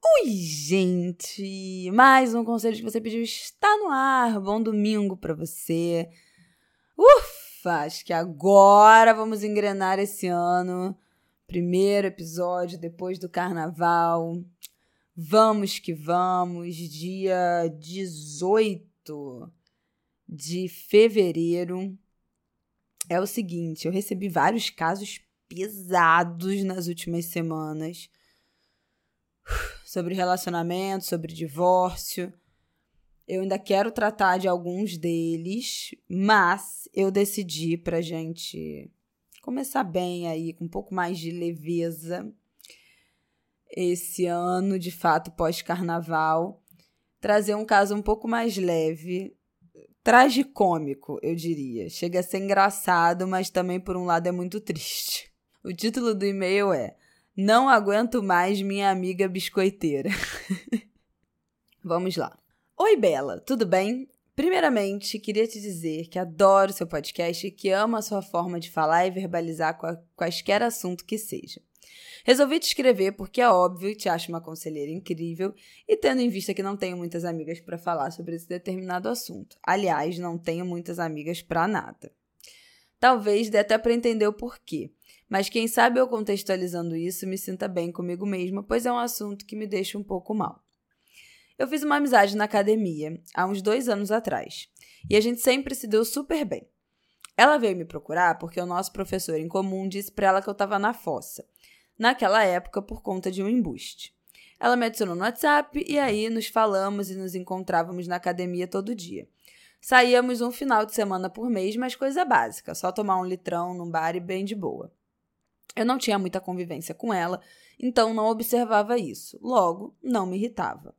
Oi, gente! Mais um conselho que você pediu está no ar. Bom domingo para você. Ufa! Acho que agora vamos engrenar esse ano. Primeiro episódio depois do carnaval. Vamos que vamos, dia 18 de fevereiro. É o seguinte, eu recebi vários casos pesados nas últimas semanas sobre relacionamento, sobre divórcio. Eu ainda quero tratar de alguns deles, mas eu decidi pra gente começar bem aí, com um pouco mais de leveza, esse ano, de fato, pós-carnaval, trazer um caso um pouco mais leve, tragicômico, eu diria. Chega a ser engraçado, mas também, por um lado, é muito triste. O título do e-mail é Não aguento mais minha amiga biscoiteira. Vamos lá. Oi, Bela, tudo bem? Primeiramente, queria te dizer que adoro seu podcast e que amo a sua forma de falar e verbalizar quaisquer assunto que seja. Resolvi te escrever porque é óbvio, te acho uma conselheira incrível e tendo em vista que não tenho muitas amigas para falar sobre esse determinado assunto. Aliás, não tenho muitas amigas para nada. Talvez dê até para entender o porquê, mas quem sabe eu contextualizando isso me sinta bem comigo mesma, pois é um assunto que me deixa um pouco mal. Eu fiz uma amizade na academia há uns dois anos atrás e a gente sempre se deu super bem. Ela veio me procurar porque o nosso professor em comum disse para ela que eu estava na fossa naquela época por conta de um embuste. Ela me adicionou no WhatsApp e aí nos falamos e nos encontrávamos na academia todo dia. Saíamos um final de semana por mês, mas coisa básica, só tomar um litrão num bar e bem de boa. Eu não tinha muita convivência com ela, então não observava isso. Logo, não me irritava.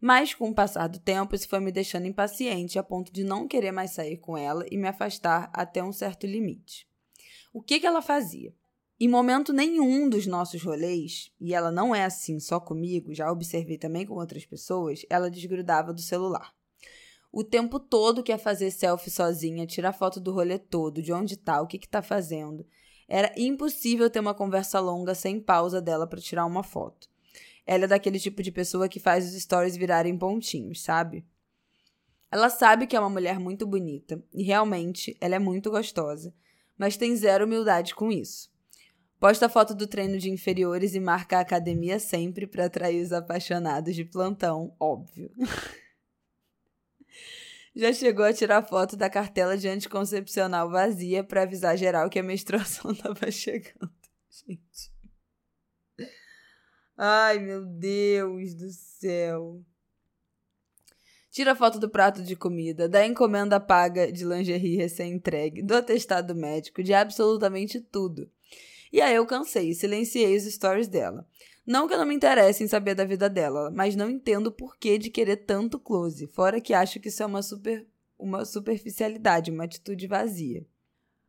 Mas com o passar do tempo, isso foi me deixando impaciente a ponto de não querer mais sair com ela e me afastar até um certo limite. O que, que ela fazia? Em momento nenhum dos nossos rolês, e ela não é assim só comigo, já observei também com outras pessoas, ela desgrudava do celular. O tempo todo quer fazer selfie sozinha, tirar foto do rolê todo, de onde tá, o que que tá fazendo. Era impossível ter uma conversa longa sem pausa dela para tirar uma foto. Ela é daquele tipo de pessoa que faz os stories virarem pontinhos, sabe? Ela sabe que é uma mulher muito bonita, e realmente ela é muito gostosa, mas tem zero humildade com isso. Posta foto do treino de inferiores e marca a academia sempre para atrair os apaixonados de plantão, óbvio. Já chegou a tirar foto da cartela de anticoncepcional vazia para avisar geral que a menstruação estava chegando. Gente. Ai, meu Deus do céu. Tira foto do prato de comida, da encomenda paga de lingerie recém-entregue, do atestado médico, de absolutamente tudo. E aí eu cansei silenciei os stories dela. Não que eu não me interesse em saber da vida dela, mas não entendo o porquê de querer tanto close, fora que acho que isso é uma, super, uma superficialidade, uma atitude vazia.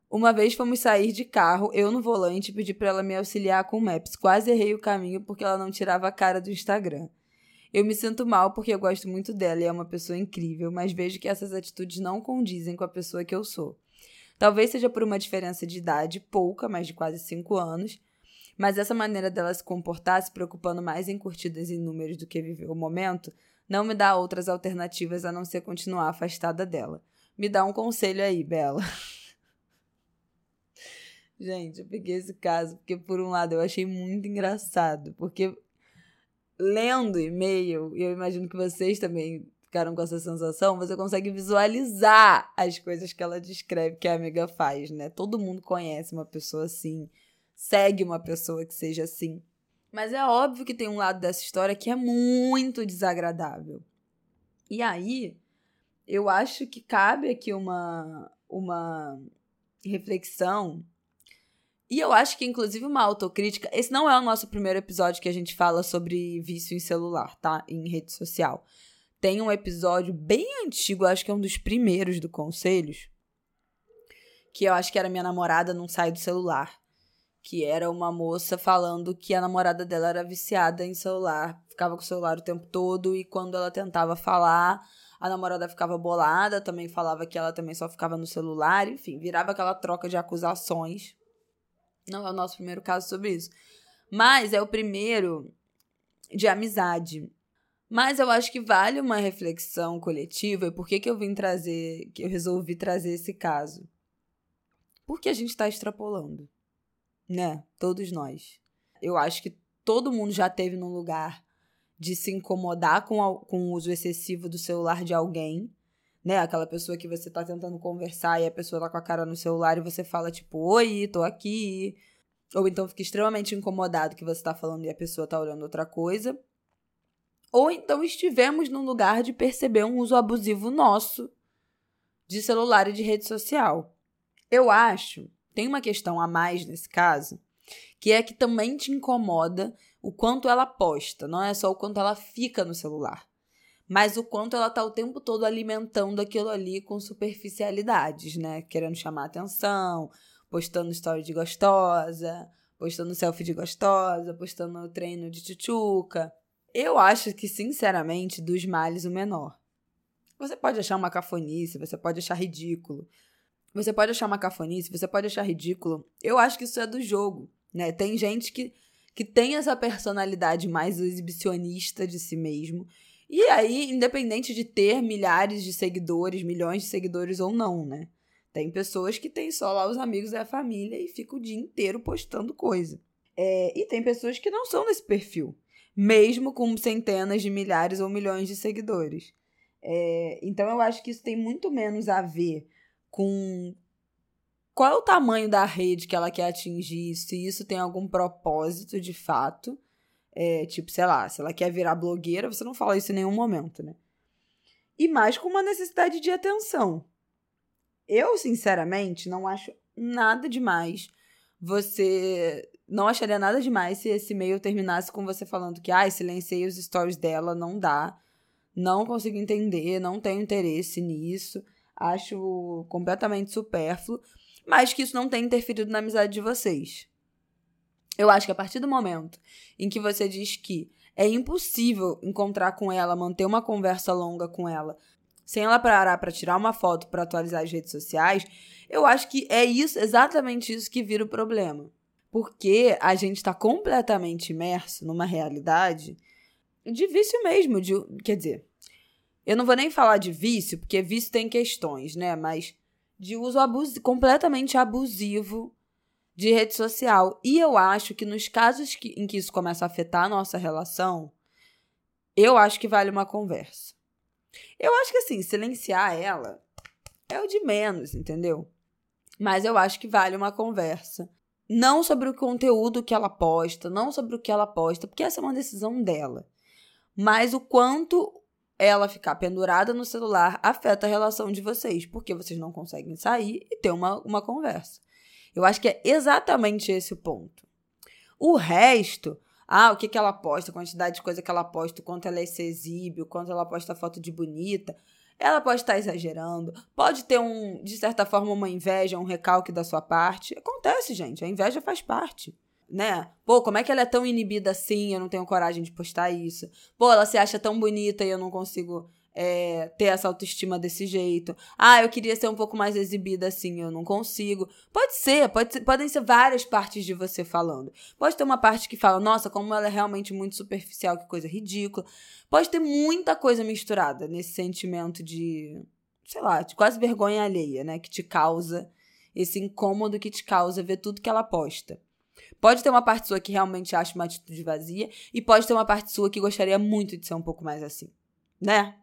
Uma vez fomos sair de carro, eu no volante pedi para ela me auxiliar com o Maps. Quase errei o caminho porque ela não tirava a cara do Instagram. Eu me sinto mal porque eu gosto muito dela e é uma pessoa incrível, mas vejo que essas atitudes não condizem com a pessoa que eu sou. Talvez seja por uma diferença de idade, pouca, mas de quase 5 anos. Mas essa maneira dela se comportar, se preocupando mais em curtidas e números do que viver o momento, não me dá outras alternativas a não ser continuar afastada dela. Me dá um conselho aí, Bela. Gente, eu peguei esse caso porque, por um lado, eu achei muito engraçado. Porque lendo e-mail, e eu imagino que vocês também ficaram com essa sensação, você consegue visualizar as coisas que ela descreve que a amiga faz, né? Todo mundo conhece uma pessoa assim, segue uma pessoa que seja assim. Mas é óbvio que tem um lado dessa história que é muito desagradável. E aí, eu acho que cabe aqui uma, uma reflexão E eu acho que, inclusive, uma autocrítica. Esse não é o nosso primeiro episódio que a gente fala sobre vício em celular, tá? Em rede social. Tem um episódio bem antigo, acho que é um dos primeiros do Conselhos, que eu acho que era Minha Namorada Não Sai do Celular. Que era uma moça falando que a namorada dela era viciada em celular, ficava com o celular o tempo todo e quando ela tentava falar, a namorada ficava bolada, também falava que ela também só ficava no celular, enfim, virava aquela troca de acusações. Não é o nosso primeiro caso sobre isso. Mas é o primeiro de amizade. Mas eu acho que vale uma reflexão coletiva. E por que, que eu vim trazer, que eu resolvi trazer esse caso? Porque a gente está extrapolando, né? Todos nós. Eu acho que todo mundo já teve num lugar de se incomodar com, a, com o uso excessivo do celular de alguém, né? Aquela pessoa que você tá tentando conversar e a pessoa tá com a cara no celular e você fala, tipo, oi, tô aqui. Ou então fica extremamente incomodado que você tá falando e a pessoa tá olhando outra coisa. Ou então estivemos num lugar de perceber um uso abusivo nosso de celular e de rede social. Eu acho, tem uma questão a mais nesse caso, que é que também te incomoda o quanto ela posta, não é só o quanto ela fica no celular, mas o quanto ela tá o tempo todo alimentando aquilo ali com superficialidades, né? Querendo chamar atenção, postando story de gostosa, postando selfie de gostosa, postando treino de tchutchuca. Eu acho que, sinceramente, dos males o menor. Você pode achar uma cafonice, você pode achar ridículo, você pode achar uma cafonice, você pode achar ridículo. Eu acho que isso é do jogo, né? Tem gente que, que tem essa personalidade mais exibicionista de si mesmo. E aí, independente de ter milhares de seguidores, milhões de seguidores ou não, né? Tem pessoas que têm só lá os amigos e a família e ficam o dia inteiro postando coisa. É, e tem pessoas que não são desse perfil, mesmo com centenas de milhares ou milhões de seguidores. É, então eu acho que isso tem muito menos a ver com qual é o tamanho da rede que ela quer atingir, se isso tem algum propósito de fato. É, tipo, sei lá, se ela quer virar blogueira, você não fala isso em nenhum momento, né? E mais com uma necessidade de atenção. Eu, sinceramente, não acho nada demais você. Não acharia nada demais se esse e-mail terminasse com você falando que, ai, ah, silenciei os stories dela, não dá. Não consigo entender, não tenho interesse nisso acho completamente supérfluo, mas que isso não tem interferido na amizade de vocês. Eu acho que a partir do momento em que você diz que é impossível encontrar com ela, manter uma conversa longa com ela, sem ela parar para tirar uma foto para atualizar as redes sociais, eu acho que é isso, exatamente isso que vira o problema. Porque a gente está completamente imerso numa realidade de vício mesmo, de, quer dizer, eu não vou nem falar de vício, porque vício tem questões, né? Mas de uso abus completamente abusivo de rede social. E eu acho que nos casos que, em que isso começa a afetar a nossa relação, eu acho que vale uma conversa. Eu acho que assim, silenciar ela é o de menos, entendeu? Mas eu acho que vale uma conversa. Não sobre o conteúdo que ela posta, não sobre o que ela posta, porque essa é uma decisão dela. Mas o quanto ela ficar pendurada no celular afeta a relação de vocês, porque vocês não conseguem sair e ter uma, uma conversa. Eu acho que é exatamente esse o ponto. O resto, ah, o que, que ela posta, a quantidade de coisa que ela posta, o quanto ela se exibe, o quanto ela posta foto de bonita, ela pode estar exagerando, pode ter um, de certa forma, uma inveja, um recalque da sua parte. Acontece, gente, a inveja faz parte né? Pô, como é que ela é tão inibida assim? Eu não tenho coragem de postar isso. Pô, ela se acha tão bonita e eu não consigo é, ter essa autoestima desse jeito. Ah, eu queria ser um pouco mais exibida assim, eu não consigo. Pode ser, pode ser, podem ser várias partes de você falando. Pode ter uma parte que fala, nossa, como ela é realmente muito superficial, que coisa ridícula. Pode ter muita coisa misturada nesse sentimento de, sei lá, de quase vergonha alheia, né? Que te causa esse incômodo que te causa ver tudo que ela posta. Pode ter uma parte sua que realmente acha uma atitude vazia e pode ter uma parte sua que gostaria muito de ser um pouco mais assim, né?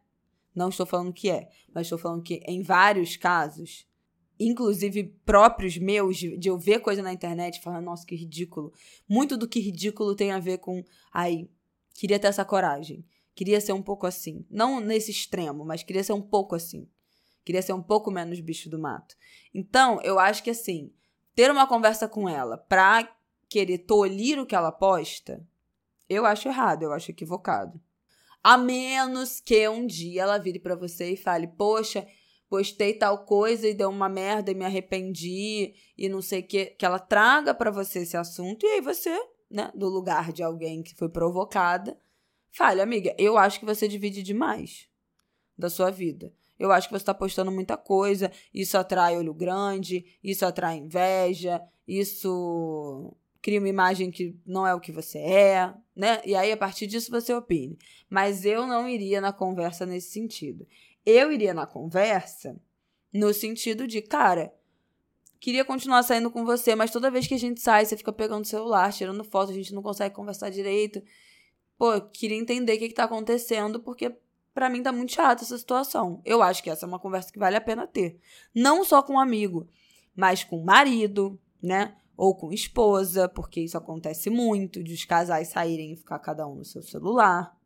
Não estou falando que é, mas estou falando que em vários casos, inclusive próprios meus, de, eu ver coisa na internet e falar, nossa, que ridículo. Muito do que ridículo tem a ver com, ai, queria ter essa coragem. Queria ser um pouco assim. Não nesse extremo, mas queria ser um pouco assim. Queria ser um pouco menos bicho do mato. Então, eu acho que assim, ter uma conversa com ela pra querer tolir o que ela posta, eu acho errado, eu acho equivocado. A menos que um dia ela vire para você e fale: Poxa, postei tal coisa e deu uma merda e me arrependi e não sei o que. Que ela traga para você esse assunto e aí você, né, do lugar de alguém que foi provocada, fale: Amiga, eu acho que você divide demais da sua vida. Eu acho que você está postando muita coisa. Isso atrai olho grande, isso atrai inveja, isso cria uma imagem que não é o que você é, né? E aí, a partir disso, você opine. Mas eu não iria na conversa nesse sentido. Eu iria na conversa no sentido de, cara, queria continuar saindo com você, mas toda vez que a gente sai, você fica pegando o celular, tirando foto, a gente não consegue conversar direito. Pô, queria entender o que, que tá acontecendo, porque para mim tá muito chata essa situação. Eu acho que essa é uma conversa que vale a pena ter. Não só com um amigo, mas com marido, né? Ou com esposa, porque isso acontece muito, de os casais saírem e ficar cada um no seu celular.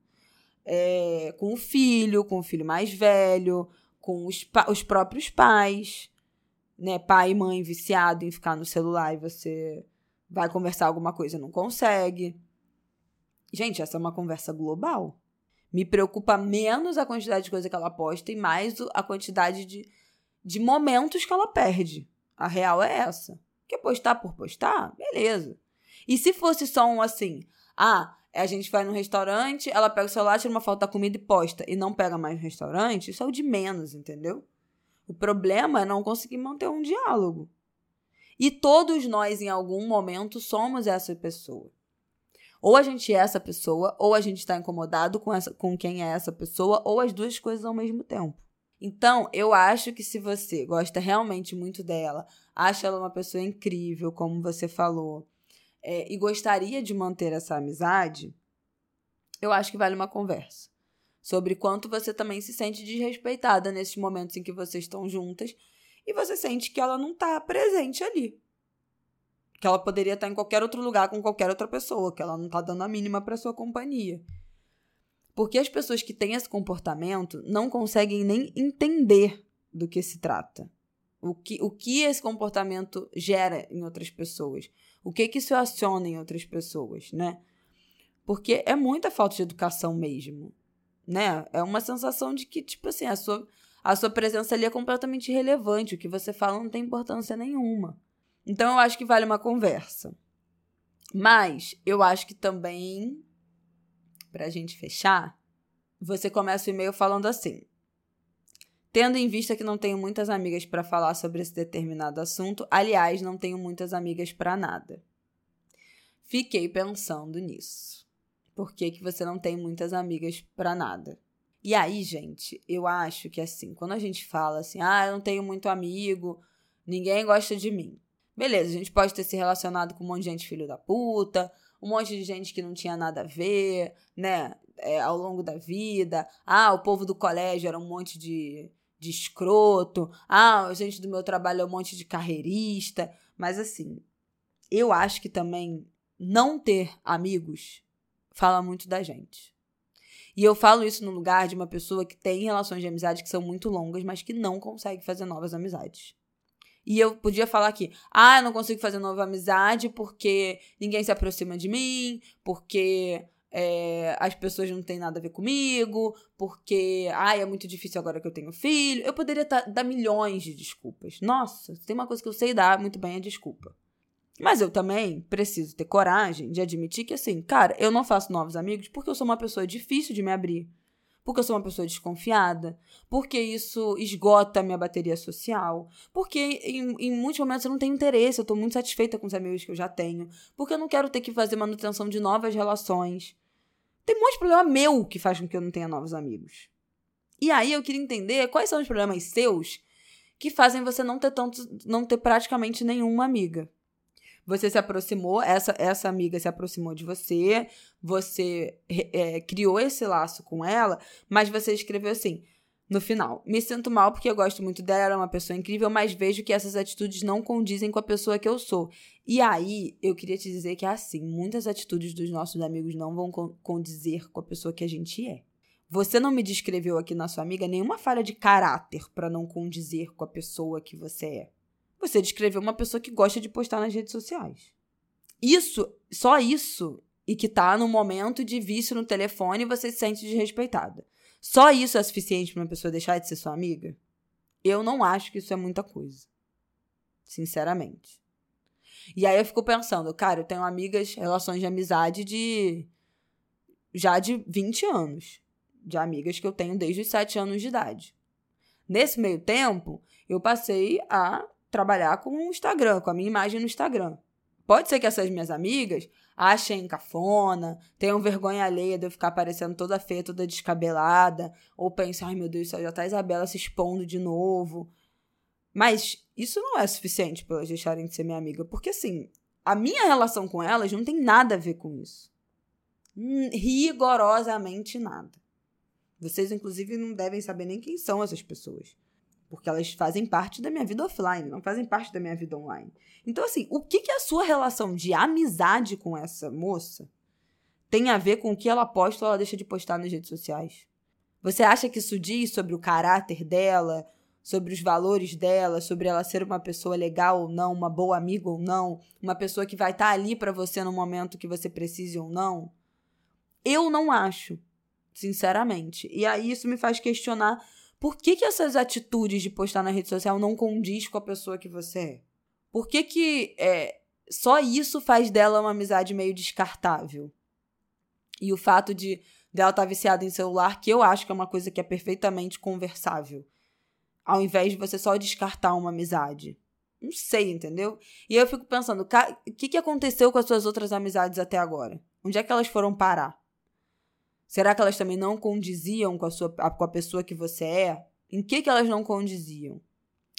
É, com o filho, com o filho mais velho, com os, os próprios pais, né? Pai e mãe viciado em ficar no celular e você vai conversar alguma coisa não consegue. Gente, essa é uma conversa global. Me preocupa menos a quantidade de coisa que ela posta e mais a quantidade de, de momentos que ela perde. A real é essa. Quer postar por postar? Beleza. E se fosse só um assim, ah, a gente vai no restaurante, ela pega o celular, tira uma foto da comida e posta, e não pega mais no restaurante, isso é o de menos, entendeu? O problema é não conseguir manter um diálogo. E todos nós, em algum momento, somos essa pessoa. Ou a gente é essa pessoa, ou a gente está incomodado com, essa, com quem é essa pessoa, ou as duas coisas ao mesmo tempo. Então, eu acho que se você gosta realmente muito dela, acha ela uma pessoa incrível, como você falou, é, e gostaria de manter essa amizade, eu acho que vale uma conversa. Sobre quanto você também se sente desrespeitada nesses momentos em que vocês estão juntas e você sente que ela não está presente ali. Que ela poderia estar em qualquer outro lugar com qualquer outra pessoa, que ela não está dando a mínima para sua companhia. Porque as pessoas que têm esse comportamento não conseguem nem entender do que se trata. O que, o que esse comportamento gera em outras pessoas. O que, que isso aciona em outras pessoas, né? Porque é muita falta de educação mesmo, né? É uma sensação de que, tipo assim, a sua, a sua presença ali é completamente irrelevante. O que você fala não tem importância nenhuma. Então, eu acho que vale uma conversa. Mas eu acho que também para a gente fechar, você começa o e-mail falando assim: Tendo em vista que não tenho muitas amigas para falar sobre esse determinado assunto, aliás, não tenho muitas amigas para nada. Fiquei pensando nisso. Por que, que você não tem muitas amigas para nada? E aí, gente, eu acho que assim, quando a gente fala assim, ah, eu não tenho muito amigo, ninguém gosta de mim. Beleza, a gente pode ter se relacionado com um monte de gente filho da puta, um monte de gente que não tinha nada a ver, né? É, ao longo da vida. Ah, o povo do colégio era um monte de, de escroto. Ah, a gente do meu trabalho é um monte de carreirista. Mas assim, eu acho que também não ter amigos fala muito da gente. E eu falo isso no lugar de uma pessoa que tem relações de amizade que são muito longas, mas que não consegue fazer novas amizades. E eu podia falar aqui, ah, eu não consigo fazer nova amizade porque ninguém se aproxima de mim, porque é, as pessoas não têm nada a ver comigo, porque, ai, é muito difícil agora que eu tenho filho. Eu poderia tá, dar milhões de desculpas. Nossa, tem uma coisa que eu sei dar muito bem, é desculpa. Mas eu também preciso ter coragem de admitir que, assim, cara, eu não faço novos amigos porque eu sou uma pessoa difícil de me abrir porque eu sou uma pessoa desconfiada, porque isso esgota a minha bateria social, porque em, em muitos momentos eu não tenho interesse, eu estou muito satisfeita com os amigos que eu já tenho, porque eu não quero ter que fazer manutenção de novas relações. Tem um monte de problema meu que faz com que eu não tenha novos amigos. E aí eu queria entender quais são os problemas seus que fazem você não ter tanto, não ter praticamente nenhuma amiga. Você se aproximou, essa, essa amiga se aproximou de você, você é, criou esse laço com ela, mas você escreveu assim. No final, me sinto mal porque eu gosto muito dela, ela é uma pessoa incrível, mas vejo que essas atitudes não condizem com a pessoa que eu sou. E aí, eu queria te dizer que é assim: muitas atitudes dos nossos amigos não vão condizer com a pessoa que a gente é. Você não me descreveu aqui na sua amiga nenhuma falha de caráter para não condizer com a pessoa que você é. você descreveu uma pessoa que gosta de postar nas redes sociais. Isso, só isso, e que tá no momento de vício no telefone, você se sente desrespeitada. Só isso é suficiente para uma pessoa deixar de ser sua amiga? Eu não acho que isso é muita coisa. Sinceramente. E aí eu fico pensando, cara, eu tenho amigas, relações de amizade de. já de 20 anos. De amigas que eu tenho desde os 7 anos de idade. Nesse meio tempo, eu passei a trabalhar com o Instagram, com a minha imagem no Instagram. Pode ser que essas minhas amigas achem cafona, tenham vergonha alheia de eu ficar parecendo toda feia, toda descabelada, ou pensem, ai meu Deus, já tá a Isabela se expondo de novo. Mas isso não é suficiente para elas deixarem de ser minha amiga, porque assim, a minha relação com elas não tem nada a ver com isso. Hum, rigorosamente nada. Vocês, inclusive, não devem saber nem quem são essas pessoas. Porque elas fazem parte da minha vida offline, não fazem parte da minha vida online. Então, assim, o que, que a sua relação de amizade com essa moça tem a ver com o que ela posta ou ela deixa de postar nas redes sociais? Você acha que isso diz sobre o caráter dela, sobre os valores dela, sobre ela ser uma pessoa legal ou não, uma boa amiga ou não, uma pessoa que vai estar tá ali para você no momento que você precise ou não? Eu não acho, sinceramente. E aí isso me faz questionar por que, que essas atitudes de postar na rede social não condiz com a pessoa que você é? Por que, que é, só isso faz dela uma amizade meio descartável? E o fato de dela estar tá viciada em celular, que eu acho que é uma coisa que é perfeitamente conversável. Ao invés de você só descartar uma amizade. Não sei, entendeu? E eu fico pensando, o que, que aconteceu com as suas outras amizades até agora? Onde é que elas foram parar? Será que elas também não condiziam com a, sua, com a pessoa que você é? Em que, que elas não condiziam?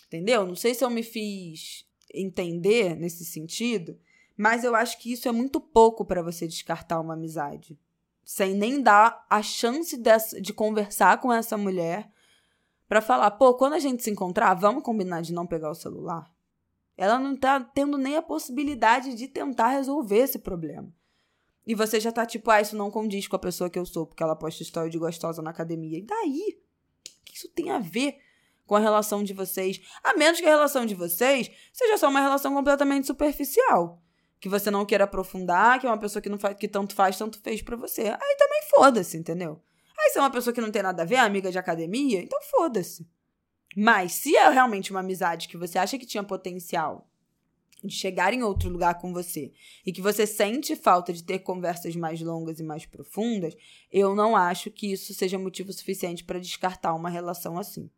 Entendeu? Não sei se eu me fiz entender nesse sentido, mas eu acho que isso é muito pouco para você descartar uma amizade. Sem nem dar a chance dessa, de conversar com essa mulher para falar, pô, quando a gente se encontrar, vamos combinar de não pegar o celular? Ela não tá tendo nem a possibilidade de tentar resolver esse problema. E você já tá tipo, ah, isso não condiz com a pessoa que eu sou, porque ela posta história de gostosa na academia. E daí? O que isso tem a ver com a relação de vocês? A menos que a relação de vocês seja só uma relação completamente superficial. Que você não queira aprofundar, que é uma pessoa que, não faz, que tanto faz, tanto fez para você. Aí também foda-se, entendeu? Aí se é uma pessoa que não tem nada a ver, amiga de academia, então foda-se. Mas se é realmente uma amizade que você acha que tinha potencial de chegar em outro lugar com você e que você sente falta de ter conversas mais longas e mais profundas, eu não acho que isso seja motivo suficiente para descartar uma relação assim.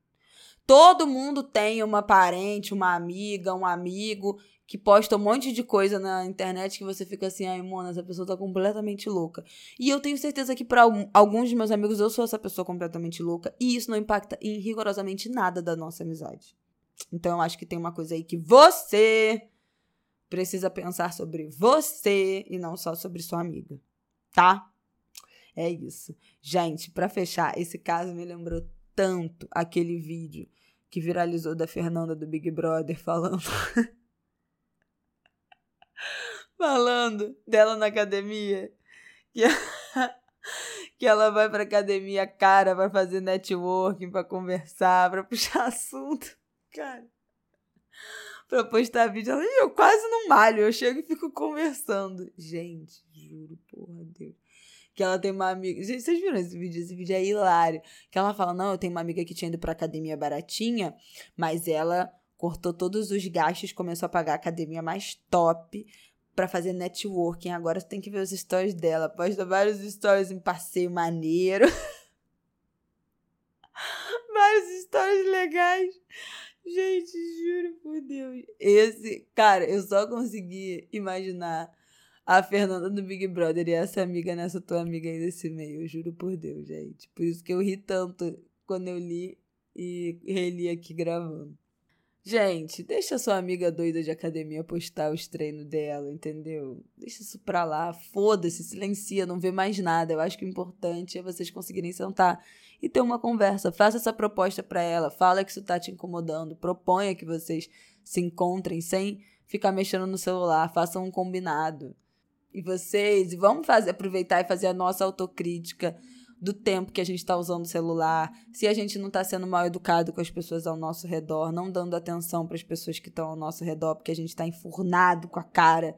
Todo mundo tem uma parente, uma amiga, um amigo que posta um monte de coisa na internet que você fica assim, ai, mona, essa pessoa tá completamente louca. E eu tenho certeza que para alguns dos meus amigos eu sou essa pessoa completamente louca e isso não impacta em rigorosamente nada da nossa amizade. Então eu acho que tem uma coisa aí que você precisa pensar sobre você e não só sobre sua amiga, tá? É isso. Gente, para fechar, esse caso me lembrou tanto aquele vídeo que viralizou da Fernanda do Big Brother falando falando dela na academia que, que ela vai pra academia cara vai fazer networking para conversar, para puxar assunto. Cara, pra postar vídeo. Ela, eu quase não malho, eu chego e fico conversando. Gente, juro, porra, Deus. Que ela tem uma amiga. Gente, vocês viram esse vídeo? Esse vídeo é hilário. Que ela fala: Não, eu tenho uma amiga que tinha ido pra academia baratinha, mas ela cortou todos os gastos, começou a pagar a academia mais top para fazer networking. Agora você tem que ver os stories dela. Posta vários stories em passeio maneiro. vários stories legais. Gente, juro por Deus. Esse, cara, eu só consegui imaginar a Fernanda do Big Brother e essa amiga nessa tua amiga aí desse meio. Eu juro por Deus, gente. Por isso que eu ri tanto quando eu li e reli aqui gravando. Gente, deixa sua amiga doida de academia postar os treinos dela, entendeu? Deixa isso pra lá, foda-se, silencia, não vê mais nada. Eu acho que o importante é vocês conseguirem sentar e ter uma conversa. Faça essa proposta para ela, fala que isso tá te incomodando, proponha que vocês se encontrem sem ficar mexendo no celular, façam um combinado. E vocês, vamos fazer, aproveitar e fazer a nossa autocrítica do tempo que a gente está usando o celular, se a gente não está sendo mal educado com as pessoas ao nosso redor, não dando atenção para as pessoas que estão ao nosso redor, porque a gente está enfurnado com a cara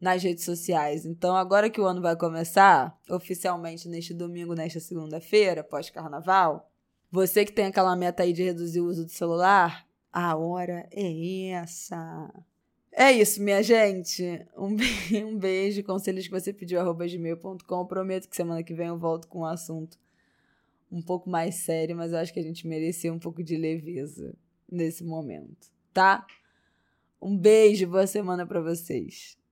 nas redes sociais. Então, agora que o ano vai começar, oficialmente neste domingo, nesta segunda-feira, pós-carnaval, você que tem aquela meta aí de reduzir o uso do celular, a hora é essa. É isso, minha gente. Um, um beijo. Conselhos que você pediu, arroba gmail.com. Prometo que semana que vem eu volto com um assunto um pouco mais sério, mas eu acho que a gente merecia um pouco de leveza nesse momento, tá? Um beijo, boa semana para vocês.